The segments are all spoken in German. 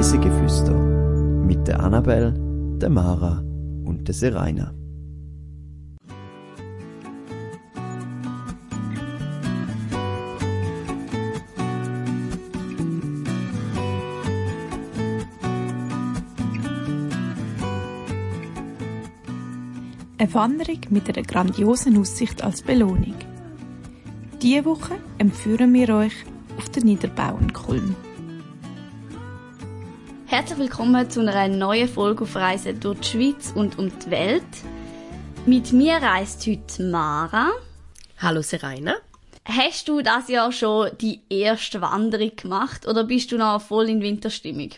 Reisegeflüster mit der Annabel, der Mara und der Seraina. Eine Wanderung mit einer grandiosen Aussicht als Belohnung. Diese Woche empführen wir euch auf den Niederbauenkulm. Herzlich willkommen zu einer neuen Folge auf Reisen durch die Schweiz und um die Welt. Mit mir reist heute Mara. Hallo Serena. Hast du das Jahr schon die erste Wanderung gemacht oder bist du noch voll in Winterstimmung?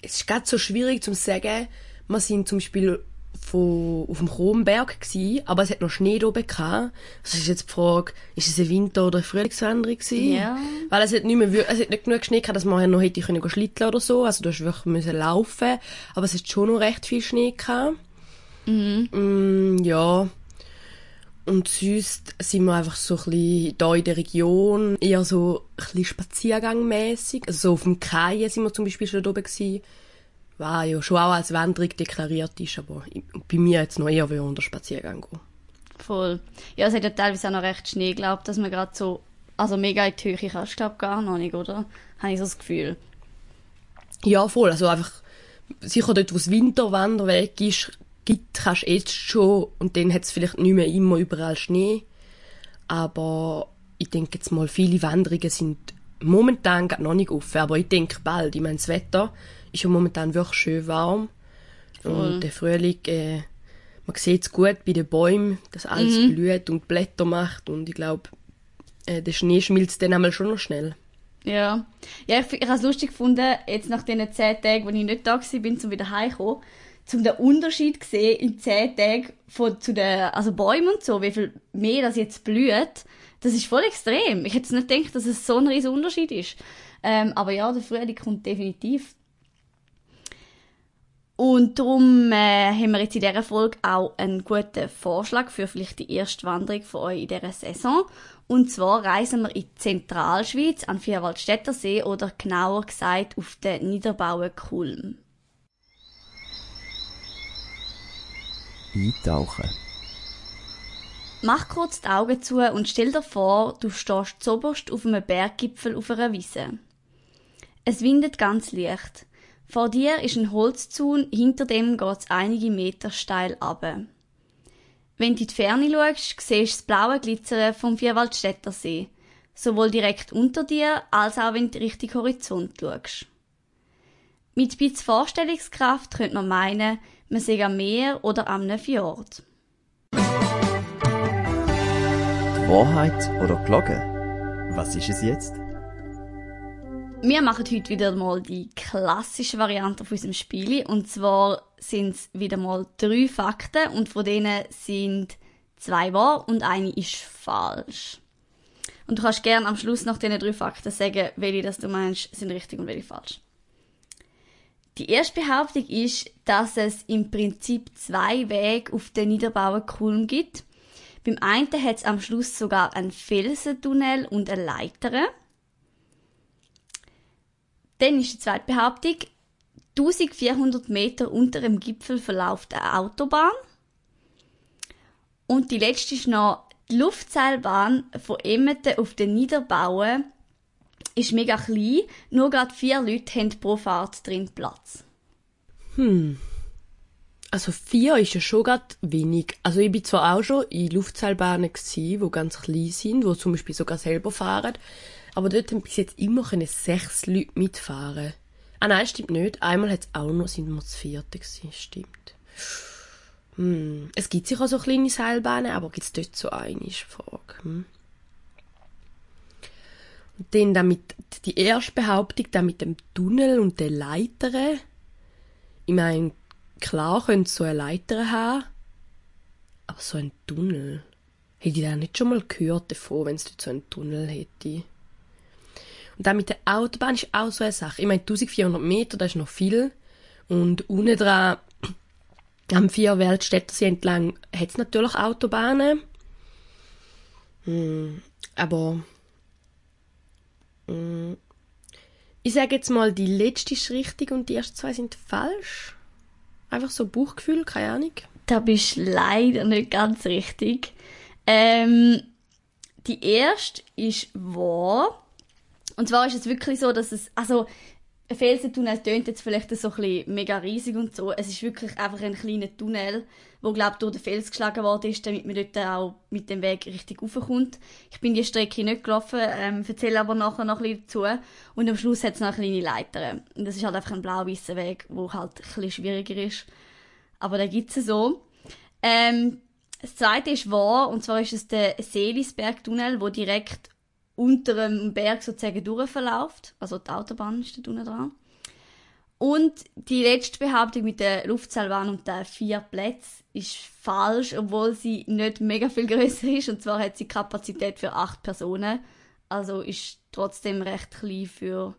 Es ist gerade so schwierig zu sagen. Wir sind zum Beispiel von, auf dem Kronberg gsi, aber es hat noch Schnee oben gehabt. Das ist jetzt die Frage, ist es eine Winter- oder eine Frühlingswanderung gewesen? Ja. Weil es hat nicht mehr, es hat nicht genug Schnee gehabt, dass man noch hätte können schlitteln oder so. Also du hast wirklich müssen laufen. Aber es hat schon noch recht viel Schnee gehabt. Mm, ja. Und sonst sind wir einfach so ein bisschen da in der Region, eher so ein bisschen spaziergangmässig. Also so auf dem Kaien sind wir zum Beispiel schon oben gewesen was ja schon auch als Wanderung deklariert ist, aber bei mir jetzt noch eher wie unter Spaziergang gehen. Voll. Ja, es hat ja teilweise auch noch recht Schnee, glaube dass man gerade so, also mega in die Höhe kannst, glaube gar noch nicht, oder? Habe ich so das Gefühl. Ja, voll. Also einfach, sicher dort, wo es Winterwanderweg ist, gibt, kannst du jetzt schon, und dann hat es vielleicht nicht mehr immer überall Schnee. Aber ich denke jetzt mal, viele Wanderungen sind momentan noch nicht offen, aber ich denke bald. Ich meine, das Wetter ist ja momentan wirklich schön warm. Und der Frühling, äh, man sieht es gut bei den Bäumen, dass alles blüht und Blätter macht. Und ich glaube, äh, der Schnee schmilzt dann einmal schon noch schnell. Ja. Ja, ich, ich habe es lustig gefunden, jetzt nach diesen zehn Tagen, wo ich nicht da war, bin, zum wieder heimzukommen, zum den Unterschied zu sehen in zehn Tagen von, zu den, also Bäumen und so, wie viel mehr das jetzt blüht. Das ist voll extrem. Ich hätte nicht gedacht, dass es so ein riesen Unterschied ist. Ähm, aber ja, der Frühling kommt definitiv. Und darum äh, haben wir jetzt in dieser Folge auch einen guten Vorschlag für vielleicht die erste Wanderung von euch in dieser Saison. Und zwar reisen wir in die Zentralschweiz an Vierwaldstätter See oder genauer gesagt auf den Niederbauen Kulm. Eintauchen. Mach kurz die Augen zu und stell dir vor, du stehst zoberst auf einem Berggipfel auf einer Wiese. Es windet ganz leicht. Vor dir ist ein Holzzaun, hinter dem geht's einige Meter steil ab. Wenn du in die Ferne schaust, siehst du das blaue Glitzern vom Vierwaldstätter See. Sowohl direkt unter dir, als auch wenn du Richtung Horizont schaust. Mit ein bisschen Vorstellungskraft könnte man meinen, man sei am Meer oder am Fjord. Wahrheit oder Glocke? Was ist es jetzt? Wir machen heute wieder mal die klassische Variante von unserem Spiel. Und zwar sind es wieder mal drei Fakten und von denen sind zwei wahr und eine ist falsch. Und du kannst gerne am Schluss nach diesen drei Fakten sagen, welche das du meinst, sind richtig und welche falsch. Die erste Behauptung ist, dass es im Prinzip zwei Wege auf den Niederbauer Kulm gibt. Beim einen hat es am Schluss sogar einen Felsentunnel und eine Leiter. Dann ist die zweite Behauptung, 1400 Meter unter dem Gipfel verläuft eine Autobahn. Und die letzte ist noch, die Luftseilbahn von Emmeten auf den Niederbauen ist mega klein, nur gerade vier Leute haben pro Fahrt drin Platz. Also vier ist ja schon grad wenig. Also ich bin zwar auch schon in Luftseilbahnen gsi, wo ganz klein sind, wo zum Beispiel sogar selber fahren, aber dort haben bis jetzt immer sechs Leute mitfahren. Ah nein, stimmt nicht. Einmal hat's auch noch, sind wir das vierte gsi, stimmt. Hm. Es gibt sicher so kleine Seilbahnen, aber gibt's dort so eine, ist Frage. Hm. Und dann damit, die erste Behauptung, dann mit dem Tunnel und den Leitern. Ich meine, klar könnte so eine Leiter haben, aber so ein Tunnel. Hätte ich da nicht schon mal gehört davon, wenn es dort so einen Tunnel hätte. Und dann mit der Autobahn ist auch so eine Sache. Ich meine, 1400 Meter, das ist noch viel. Und unten dran, am vier Weltstädtersee entlang, hat es natürlich Autobahnen. Hm, aber hm, Ich sage jetzt mal, die letzte ist richtig und die ersten zwei sind falsch. Einfach so Bauchgefühl, keine Ahnung. Da bist du leider nicht ganz richtig. Ähm, die erste ist wahr. Und zwar ist es wirklich so, dass es, also, ein Felsentunnel tönt jetzt vielleicht so ein bisschen mega riesig und so. Es ist wirklich einfach ein kleiner Tunnel, wo, glaube durch den Fels geschlagen worden ist, damit man dort auch mit dem Weg richtig raufkommt. Ich bin die Strecke nicht gelaufen, ähm, erzähle aber nachher noch ein bisschen dazu. Und am Schluss hat es noch eine kleine Leiter. Und das ist halt einfach ein blau-weißer Weg, wo halt ein bisschen schwieriger ist. Aber da gibt es so. Ähm, das zweite ist wahr, und zwar ist es der Seelisbergtunnel, wo direkt unter dem Berg sozusagen durchverläuft. Also die Autobahn ist da unten dran. Und die letzte Behauptung mit der Luftseilbahn und den vier Plätzen ist falsch, obwohl sie nicht mega viel größer ist. Und zwar hat sie Kapazität für acht Personen. Also ist trotzdem recht klein für,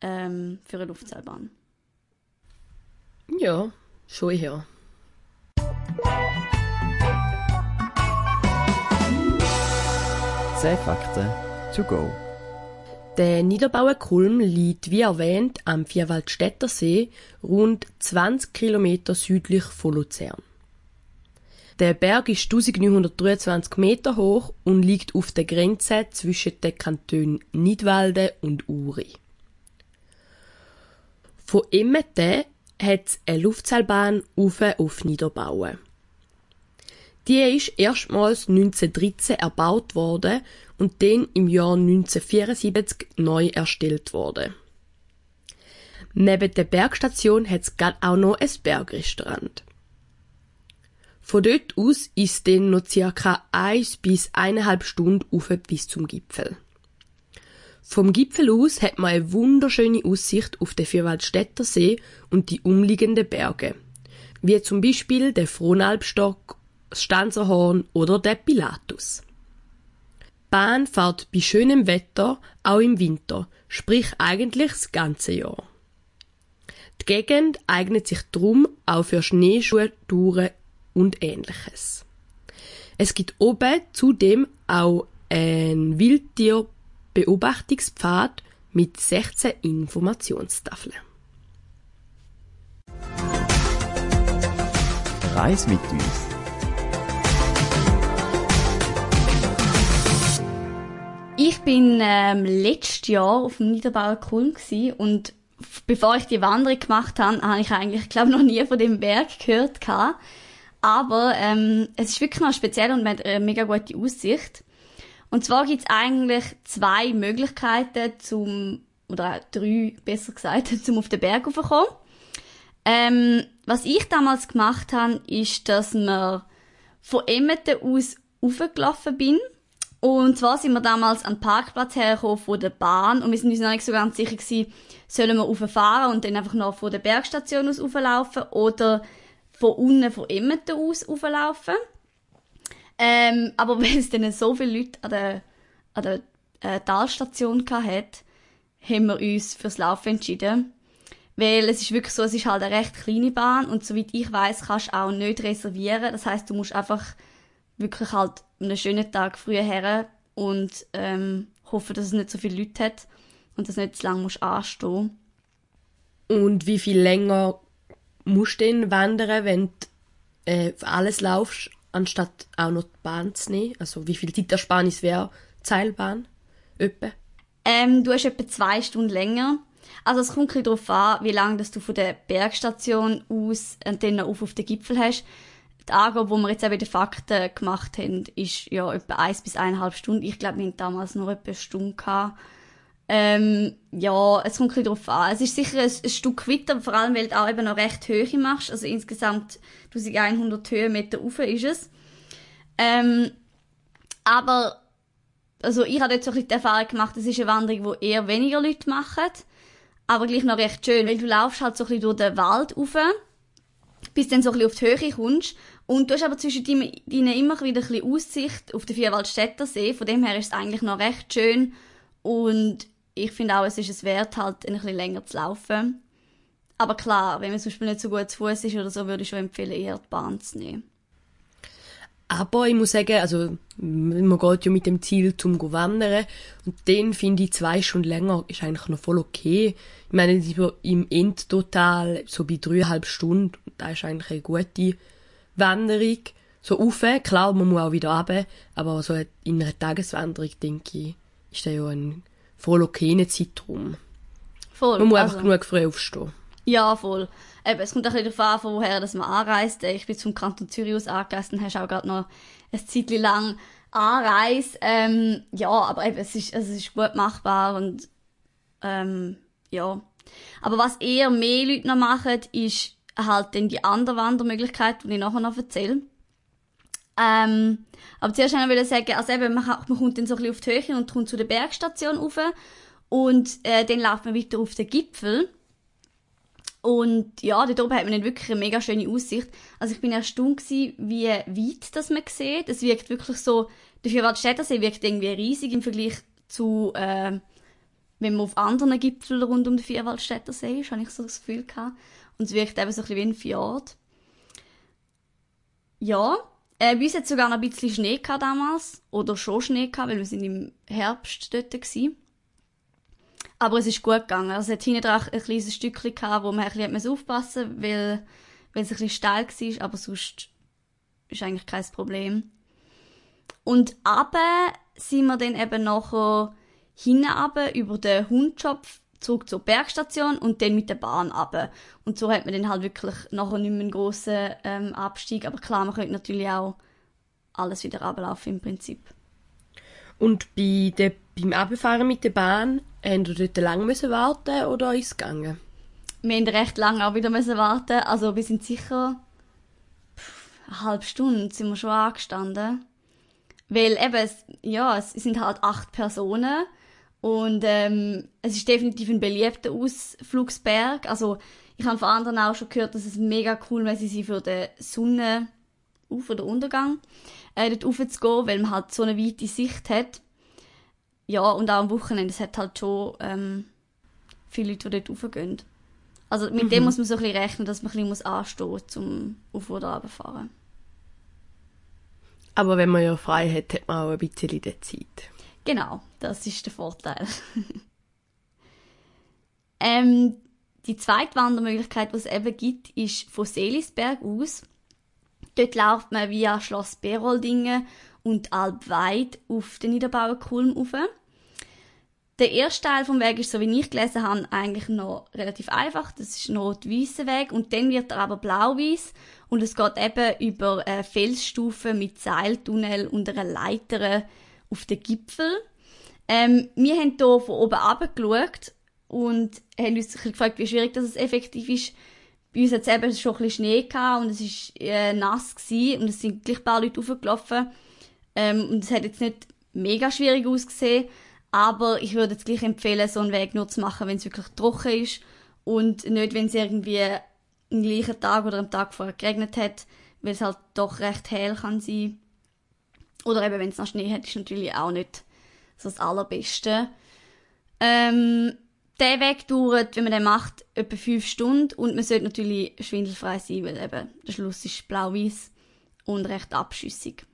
ähm, für eine Luftseilbahn. Ja, schon her. Zehn Fakten to go. Der Niederbauer Kulm liegt, wie erwähnt, am Vierwaldstätter See, rund 20 Kilometer südlich von Luzern. Der Berg ist 1923 Meter hoch und liegt auf der Grenze zwischen den Kantonen Nidwalden und Uri. Von Emmete hat es eine Luftseilbahn auf auf Niederbauen. Die ist erstmals 1913 erbaut worden und dann im Jahr 1974 neu erstellt worden. Neben der Bergstation hat es auch noch ein Bergrestaurant. Von dort aus ist dann noch circa 1 bis eineinhalb Stunden auf bis zum Gipfel. Vom Gipfel aus hat man eine wunderschöne Aussicht auf den Vierwaldstätter See und die umliegenden Berge, wie zum Beispiel der Frohnalbstock, das Stanzerhorn oder der Pilatus. Bahn fährt bei schönem Wetter auch im Winter, sprich eigentlich das ganze Jahr. Die Gegend eignet sich drum auch für Schneeschuhtouren und ähnliches. Es gibt oben zudem auch ein Wildtierbeobachtungspfad mit 16 Informationstafeln. Reis mit uns. Ich bin ähm, letztes Jahr auf dem Niederbauer Kulm und bevor ich die Wanderung gemacht habe, habe ich eigentlich, glaube noch nie von dem Berg gehört gehabt. Aber ähm, es ist wirklich noch speziell und man hat eine mega gute Aussicht. Und zwar gibt's eigentlich zwei Möglichkeiten zum, oder drei, besser gesagt, zum auf den Berg raufkommen. Ähm, was ich damals gemacht habe, ist, dass wir von Emmeten aus raufgelaufen bin. Und zwar sind wir damals an den Parkplatz hergekommen von der Bahn und wir sind uns noch nicht so ganz sicher gewesen, sollen wir rauffahren und dann einfach noch von der Bergstation aus rauflaufen oder von unten von Emmeten aus rauflaufen. Ähm, aber weil es dann so viele Leute an der, an der äh, Talstation hatte, haben wir uns fürs Laufen entschieden. Weil es ist wirklich so, es ist halt eine recht kleine Bahn und soweit ich weiß, kannst du auch nicht reservieren. Das heißt, du musst einfach wirklich halt einen schönen Tag früher her und ähm, hoffen, dass es nicht so viele Leute hat und dass nicht zu lange musst anstehen. Und wie viel länger musst du denn wandern, wenn du äh, für alles laufst, anstatt auch noch die Bahn zu nehmen? Also wie viel Zeitersparnis wäre Seilbahn? Etwa? Ähm, du hast etwa zwei Stunden länger. Also es kommt ein darauf an, wie lange dass du von der Bergstation aus und dann auf, auf den Gipfel hast. Die Angabe, die wir jetzt auch bei den Fakten gemacht haben, ist ja etwa eins bis eineinhalb Stunden. Ich glaube, wir hatten damals nur etwa eine Stunde. Ähm, ja, es kommt ein bisschen darauf an. Es ist sicher ein, ein Stück weiter, vor allem weil du auch eben noch recht Höhe machst. Also insgesamt 1100 Höhenmeter rauf ist es. Ähm, aber also ich habe jetzt so ein bisschen die Erfahrung gemacht, es ist eine Wanderung, die eher weniger Leute machen, aber gleich noch recht schön, weil du laufst halt so ein bisschen durch den Wald rauf, bis dann so ein bisschen auf die Höhe kommst und du hast aber zwischen deinen immer wieder ein bisschen Aussicht auf den Vierwaldstätter See, von dem her ist es eigentlich noch recht schön und ich finde auch, es ist es wert, halt ein bisschen länger zu laufen. Aber klar, wenn man zum Beispiel nicht so gut zu Fuß ist oder so, würde ich schon empfehlen, eher die Bahn zu nehmen. Aber ich muss sagen, also man geht ja mit dem Ziel zum wandern und den finde ich zwei Stunden länger ist eigentlich noch voll okay. Ich meine, im Endtotal so bei dreieinhalb Stunden, da ist eigentlich eine gute Wanderung. So rauf, klar, man muss auch wieder runter, aber so in einer Tageswanderung, denke ich, ist das ja ein voll okayer Zeitraum. Voll. Man muss also, einfach genug früh aufstehen. Ja, voll. Eben, es kommt ein bisschen darauf an, von woher dass man anreist. Ich bin zum Kanton Zürich aus angereist und hast auch gerade noch ein Zeitchen lang Anreise. Ähm, ja, aber eben, es ist, es ist gut machbar und ähm, ja. Aber was eher mehr Leute noch machen, ist halt dann die andere Wandermöglichkeit, die ich nachher noch erzähle. Ähm, aber zuerst wollte ich sagen, also eben, man, man kommt dann so ein bisschen auf die Höhe und kommt zu der Bergstation rauf und äh, dann läuft man weiter auf den Gipfel. Und ja, dort oben hat man dann wirklich eine mega schöne Aussicht. Also ich bin erstaunt gewesen, wie weit das man sieht. Es wirkt wirklich so, der Vierwaldstättersee wirkt irgendwie riesig im Vergleich zu, äh, wenn man auf anderen Gipfeln rund um den Vierwaldstättersee ist, habe ich so das Gefühl gehabt. Und es wirkt eben so ein bisschen wie ein Fjord. Ja, äh, bei uns hat sogar noch ein bisschen Schnee gehabt damals. Oder schon Schnee gehabt, weil wir sind im Herbst dort gewesen. Aber es ist gut gegangen. Also es hat hinten dran ein kleines Stückchen gehabt, wo man ein bisschen aufpassen musste, weil, weil es ein bisschen steil war, aber sonst ist eigentlich kein Problem. Und aber sind wir dann eben nachher hinten über den Hundschopf zurück zur Bergstation und dann mit der Bahn ab. Und so hat man dann halt wirklich nachher nicht mehr einen grossen ähm, Abstieg. Aber klar, man könnte natürlich auch alles wieder ablaufen im Prinzip. Und bei der, beim Abfahren mit der Bahn, haben wir dort lange müssen warten oder ist es gegangen? Wir haben recht lange auch wieder müssen warten. Also wir sind sicher pff, eine halbe Stunde sind wir schon angestanden. Weil eben, es, ja, es sind halt acht Personen und ähm, es ist definitiv ein beliebter Ausflugsberg. Also ich habe von anderen auch schon gehört, dass es mega cool wäre, sie für den Sonne auf oder Untergang äh, dort rauf zu gehen, weil man halt so eine weite Sicht hat. Ja, und auch am Wochenende, es hat halt schon ähm, viele Leute, die dort raufgehen. Also mit mhm. dem muss man so ein bisschen rechnen, dass man ein bisschen anstehen muss, um auf oder runterfahren. Aber wenn man ja frei hat, hat man auch ein bisschen Zeit. Genau, das ist der Vorteil. ähm, die zweite Wandermöglichkeit, die es eben gibt, ist von Selisberg aus. Dort läuft man via Schloss Beroldingen und Albweid auf den Niederbauer Kulm rauf. Der erste Teil vom Weg ist, so wie ich gelesen habe, eigentlich noch relativ einfach. Das ist ein rot-weißer Weg und dann wird er aber blau-weiß und es geht eben über eine Felsstufe mit Seiltunnel und einer Leiter auf den Gipfel. Ähm, wir haben hier von oben geschaut und haben uns gefragt, wie schwierig das effektiv ist. Bei uns hat es eben schon ein Schnee gehabt und es war äh, nass gewesen und es sind gleich ein paar Leute hochgelaufen. Ähm, und es hat jetzt nicht mega schwierig ausgesehen, aber ich würde jetzt gleich empfehlen, so einen Weg nur zu machen, wenn es wirklich trocken ist und nicht, wenn es irgendwie am gleichen Tag oder am Tag vorher geregnet hat, weil es halt doch recht hell kann sein. Oder eben, wenn es noch Schnee hat, ist natürlich auch nicht so das Allerbeste. Ähm, der Weg dauert, wenn man den macht, etwa fünf Stunden und man sollte natürlich schwindelfrei sein, weil eben der Schluss ist blau-weiß und recht abschüssig.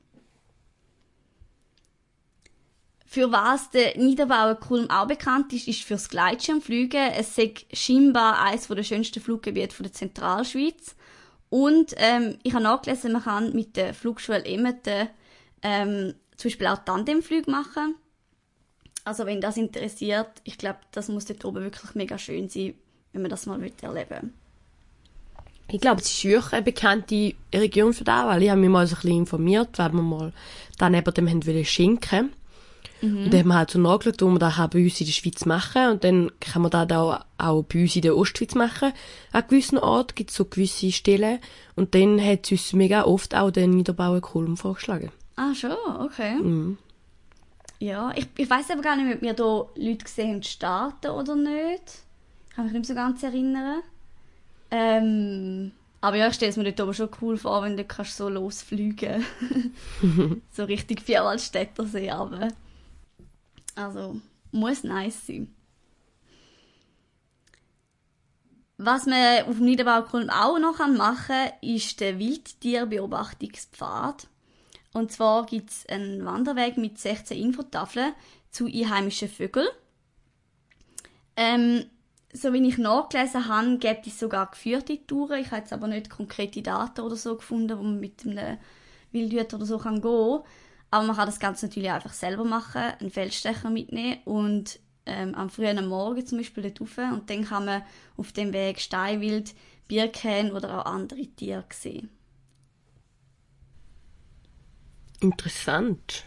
Für was der Niederbauer Kulm auch bekannt ist, ist fürs Gleitschirmfliegen. Es ist scheinbar eines der schönsten Fluggebiete der Zentralschweiz. Und ähm, ich habe nachgelesen, man kann mit der Flugschule Emmeten ähm, zum Beispiel auch Tandemflüge machen. Also wenn das interessiert, ich glaube, das muss dort oben wirklich mega schön sein, wenn man das mal erleben Ich glaube, es ist wirklich eine bekannte Region für das, weil ich habe mich mal so ein bisschen informiert, weil wir mal da neben dem haben wollen schenken. Mhm. Und dann haben wir halt so nachgeschaut, wo man das bei uns in der Schweiz machen und dann kann man das auch, auch bei uns in der Ostschweiz machen. An gewissen Orten gibt es so gewisse Stellen und dann hat es uns mega oft auch den Niederbauer Kulm vorgeschlagen. Ah, schon? Okay. Mhm. Ja, ich, ich weiß aber gar nicht, ob wir hier Leute gesehen haben starten oder nicht. Ich kann mich nicht so ganz erinnern. Ähm, aber ja, ich stelle es mir dort oben schon cool vor, wenn du kannst so losfliegen So richtig Vierwaldstättersee aber Also, muss nice sein. Was man auf dem Niederbaukulm auch noch machen kann, ist der Wildtierbeobachtungspfad. Und zwar gibt es einen Wanderweg mit 16 Infotafeln zu einheimischen Vögeln. Ähm, so wie ich nachgelesen habe, gibt es sogar geführte Touren. Ich habe jetzt aber nicht konkrete Daten oder so gefunden, wo man mit einem Wildhüter oder so kann gehen Aber man kann das Ganze natürlich einfach selber machen, einen Feldstecher mitnehmen und ähm, am frühen Morgen zum Beispiel dort rauf. Und dann kann man auf dem Weg Steinwild, Birken oder auch andere Tiere sehen. Interessant.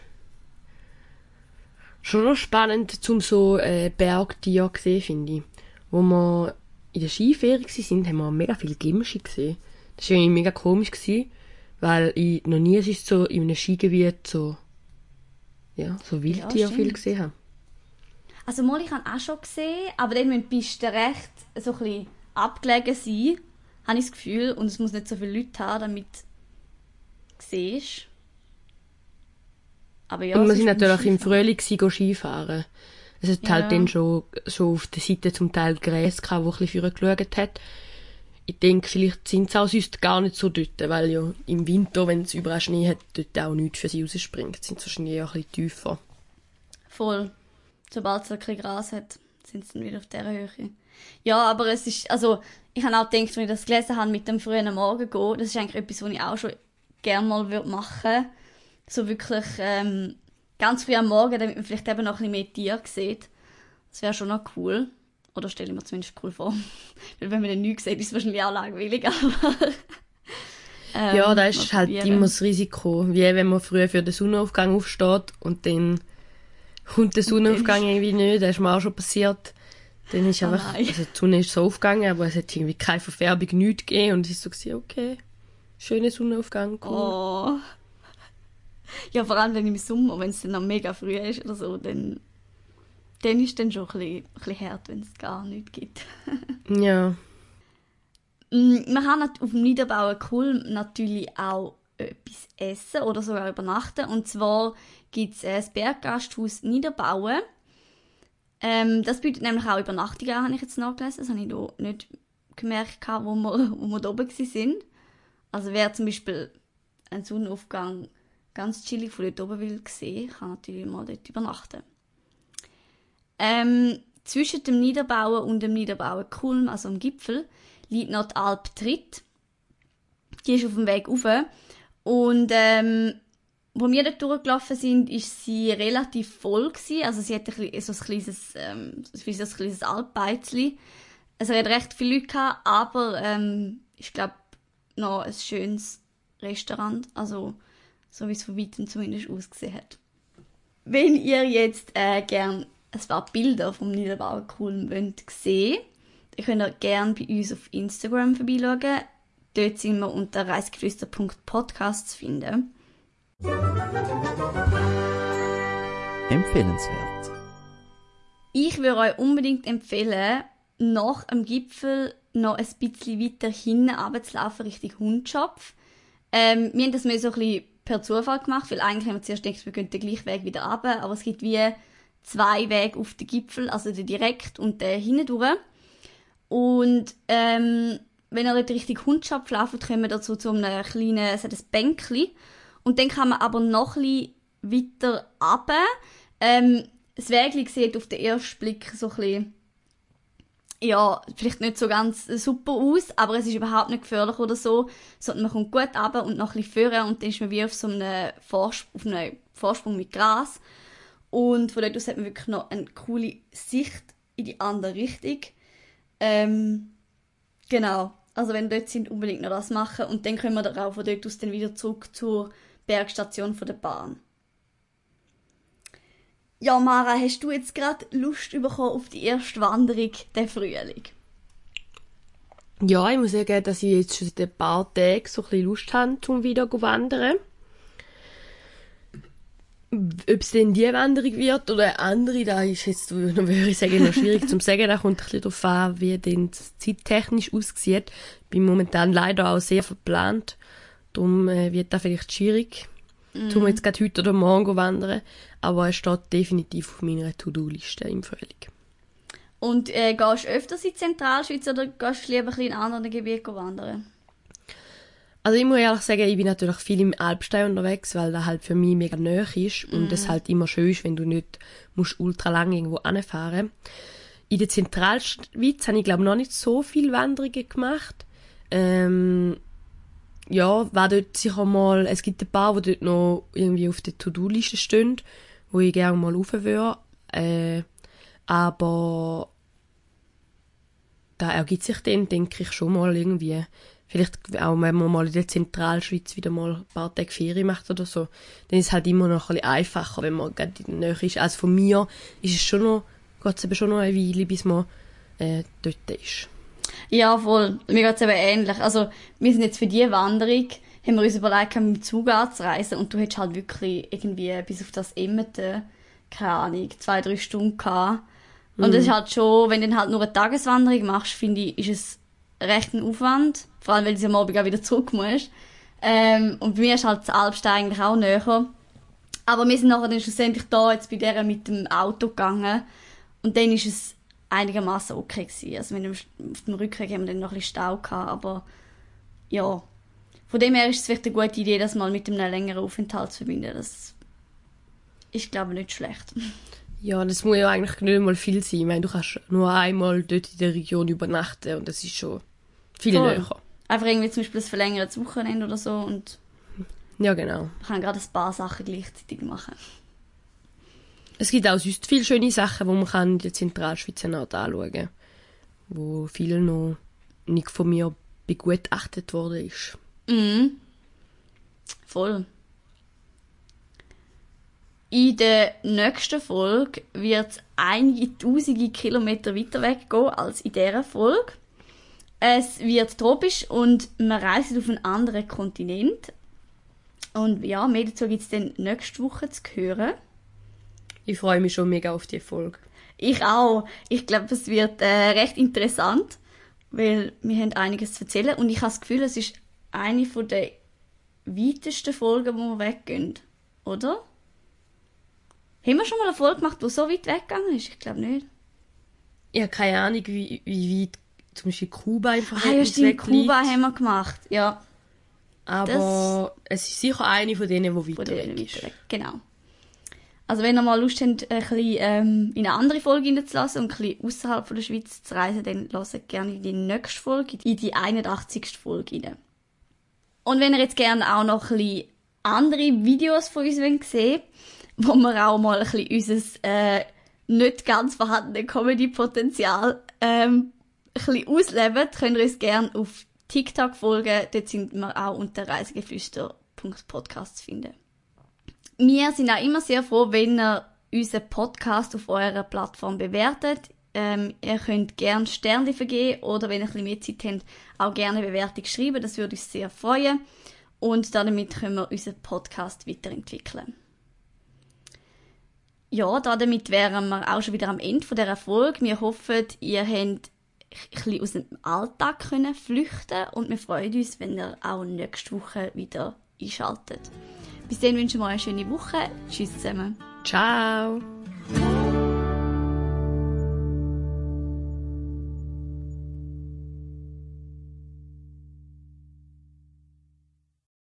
Schon noch spannend, zum so äh, Bergtiere zu sehen, finde ich. Wo wir in der Skiferie waren, haben wir mega viele Gimsche gesehen. Das war mega komisch, gewesen, weil ich noch nie sonst so in einem Skigebiet so, ja, so Wildtiere Ja, viel gesehen habe. Also mal, ich habe auch schon gesehen, aber dann müssen die Pisten recht so ein bisschen abgelegen sein, habe ich das Gefühl. Und es muss nicht so viele Leute haben, damit du siehst. Aber ja, Und es sind natürlich im. Frühling Skifahren. Es hat Ja. halt dann schon, schon auf der Seite zum Teil Gräs gehabt, wo ein bisschen geschaut hat. Ich denke, vielleicht sind sie auch sonst gar nicht so dort, weil ja im Winter, wenn es überall Schnee hat, dort auch nichts für sie rausspringt. Sind sie wahrscheinlich auch ein bisschen tiefer. Voll. Sobald es ein bisschen Gras hat, sind sie dann wieder auf dieser Höhe. Ja, aber es ist, also, ich habe auch gedacht, wenn ich das gelesen habe, mit dem frühen Morgen gehen, das ist eigentlich etwas, was ich auch schon gerne mal würde machen So wirklich, ähm, ganz früh am Morgen, damit man vielleicht eben noch ein bisschen mehr Tiere sieht. Das wäre schon noch cool. Oder stelle ich mir zumindest cool vor. Weil wenn man den nichts sieht, ist es wahrscheinlich auch langweilig, aber... ähm, ja, da ist halt probieren. immer das Risiko. Wie wenn man früh für den Sonnenaufgang aufsteht und dann kommt der Sonnenaufgang irgendwie nicht. Das ist mir auch schon passiert. Dann ist Oh einfach, nein. also die Sonne ist so aufgegangen, aber es hat irgendwie keine Verfärbung, nichts gegeben. Und es ist so okay, schöner Sonnenaufgang, cool. Oh. Ja, vor allem dann im Sommer, wenn es dann noch mega früh ist oder so, dann, dann ist dann schon ein bisschen, ein bisschen hart, wenn es gar nichts gibt. Ja. Mm, Man kann nat- auf dem Niederbauer Kulm natürlich auch etwas essen oder sogar übernachten. Und zwar gibt es das Berggasthaus Niederbauen. Ähm, das bietet nämlich auch Übernachtungen an, habe ich jetzt nachgelesen. Das habe ich da nicht gemerkt, wo wir, wo wir da oben sind. Also wer zum Beispiel einen Sonnenaufgang ganz chillig von dort oben will sehen, kann natürlich mal dort übernachten. Ähm, zwischen dem Niederbauen und dem Niederbauen Kulm, also am Gipfel, liegt noch die Alp Tritt. Die ist auf dem Weg rauf. Und ähm, wo wir dort durchgelaufen sind, ist sie relativ voll gewesen. Also sie hat ein, bisschen, so ein kleines, ähm, so ein kleines Alpbeizli. Es hat recht viele Leute gehabt, aber ähm, ich glaube noch ein schönes Restaurant. Also so wie es von weitem zumindest ausgesehen hat. Wenn ihr jetzt äh, gern ein paar Bilder vom Niederbauer Kulm wollt sehen, dann könnt ihr gerne bei uns auf Instagram vorbeischauen. Dort sind wir unter reisgeflüster.podcast zu finden. Empfehlenswert. Ich würde euch unbedingt empfehlen, nach dem Gipfel noch ein bisschen weiter hinten runterzulaufen, Richtung Hundschopf. Ähm, wir haben das mehr so ein bisschen per Zufall gemacht, weil eigentlich haben wir zuerst gedacht, wir gehen den gleichen Weg wieder runter, aber es gibt wie zwei Wege auf den Gipfel, also der direkt und der hinten. Und ähm, wenn ihr dort Richtung Hundschopf lauft, kommen wir dazu zu einem kleinen, es hat ein Bänkchen. Und dann kann man aber noch ein bisschen weiter runter. Ähm, das Wägli sieht auf den ersten Blick so ein bisschen, ja, vielleicht nicht so ganz super aus, aber es ist überhaupt nicht gefährlich oder so, sondern man kommt gut runter und noch ein bisschen vorne und dann ist man wie auf so einem, Vorsp auf einem Vorsprung mit Gras. Und von dort aus hat man wirklich noch eine coole Sicht in die andere Richtung. Ähm, genau. Also wenn wir dort sind, unbedingt noch das machen. Und dann können wir dann auch von dort aus dann wieder zurück zur Bergstation von der Bahn. Ja, Mara, hast du jetzt gerade Lust bekommen auf die erste Wanderung der Frühling? Ja, ich muss sagen, dass ich jetzt schon seit ein paar Tagen so ein Lust habe, um wieder zu wandern. Ob es denn die Wanderung wird oder eine andere, da ist jetzt, würde ich sagen, noch schwierig zu sagen. Da kommt ein bisschen darauf an, wie denn zeittechnisch aussieht. Ich bin momentan leider auch sehr verplant. Darum äh, wird das vielleicht schwierig, um jetzt gerade heute oder morgen wandern. Aber es steht definitiv auf meiner To-Do-Liste im Frühling. Und äh, gehst du öfters in die Zentralschweiz oder gehst du lieber in anderen Gebieten wandern? Also ich muss ehrlich sagen, ich bin natürlich viel im Alpstein unterwegs, weil das halt für mich mega nah ist und es halt immer schön ist, wenn du nicht musst ultra lang irgendwo anfahren. In der Zentralschweiz habe ich glaube noch nicht so viel Wanderungen gemacht. Ähm, ja, war dort sicher mal, es gibt ein paar, die dort noch irgendwie auf der To-Do-Liste stehen, wo ich gerne mal rauf würde. Äh, aber da ergibt sich dann, denke ich, schon mal irgendwie. Vielleicht auch, wenn man mal in der Zentralschweiz wieder mal ein paar Tage Ferien macht oder so, dann ist es halt immer noch ein bisschen einfacher, wenn man gerade in der Nähe ist. Also von mir ist es schon noch, geht es eben schon noch eine Weile, bis man äh, dort ist. Ja, voll. Mir geht's eben ähnlich. Also, wir sind jetzt für diese Wanderung, haben wir uns überlegt, mit dem Zug anzureisen und du hättest halt wirklich irgendwie bis auf das Emmete, keine Ahnung, zwei, drei Stunden gehabt. Und das ist halt schon, wenn du dann halt nur eine Tageswanderung machst, finde ich, ist es recht ein Aufwand. Vor allem, weil du am Abend auch wieder zurück musst. Ähm, und bei mir ist halt das Alpstein eigentlich auch näher. Aber wir sind nachher dann schlussendlich da jetzt bei der mit dem Auto gegangen. Und dann ist es einigermaßen okay gewesen. Also mit dem, auf dem Rückweg haben wir dann noch ein bisschen Stau gehabt, aber ja. Von dem her ist es vielleicht eine gute Idee, das mal mit einem längeren Aufenthalt zu verbinden. Das ist, glaube ich, nicht schlecht. Ja, das muss ja eigentlich nicht mal viel sein. Ich meine, du kannst nur einmal dort in der Region übernachten und das ist schon viel Voll. näher. Einfach irgendwie zum Beispiel ein verlängertes Wochenende oder so und Ja, genau. man kann gerade ein paar Sachen gleichzeitig machen. Es gibt auch sonst viele schöne Sachen, die man kann in der Zentralschweiz noch anschauen kann. Wo viel noch nicht von mir begutachtet worden ist. Mhm. Voll. In der nächsten Folge wird es einige tausende Kilometer weiter weg gehen als in dieser Folge. Es wird tropisch und man reist auf einen anderen Kontinent. Und ja, mehr dazu gibt es dann nächste Woche zu hören. Ich freue mich schon mega auf die Folge. Ich auch. Ich glaube, es wird äh, recht interessant, weil wir haben einiges zu erzählen und ich habe das Gefühl, es ist eine von der weitesten Folgen, wo wir weggehen, oder? Haben wir schon mal eine Folge gemacht, die so weit weggegangen ist? Ich glaube nicht. Ich habe keine Ahnung, wie, wie weit zum Beispiel Kuba im Ah ja, stimmt, weg Kuba haben wir gemacht. Ja, Aber es ist sicher eine von denen, die weiter weg ist. weg. Genau. Also wenn ihr mal Lust habt, ein bisschen ähm, in eine andere Folge reinzulassen und ein bisschen außerhalb von der Schweiz zu reisen, dann lasst gerne in die nächste Folge, in die 81. Folge rein. Und wenn ihr jetzt gerne auch noch ein bisschen andere Videos von uns wollt sehen wo wir auch mal ein bisschen unser äh, nicht ganz vorhandenes Comedy-Potenzial ähm, ein bisschen ausleben, könnt ihr uns gerne auf TikTok folgen. Dort sind wir auch unter reisegeflüster.podcast zu finden. Wir sind auch immer sehr froh, wenn ihr unseren Podcast auf eurer Plattform bewertet. Ähm, ihr könnt gerne Sterne vergeben oder wenn ihr ein bisschen mehr Zeit habt, auch gerne eine Bewertung schreiben. Das würde uns sehr freuen. Und damit können wir unseren Podcast weiterentwickeln. Ja, damit wären wir auch schon wieder am Ende von dieser Folge. Wir hoffen, ihr habt ein bisschen aus dem Alltag können flüchten und wir freuen uns, wenn ihr auch nächste Woche wieder einschaltet. Bis dann wünschen wir euch eine schöne Woche. Tschüss zusammen. Ciao!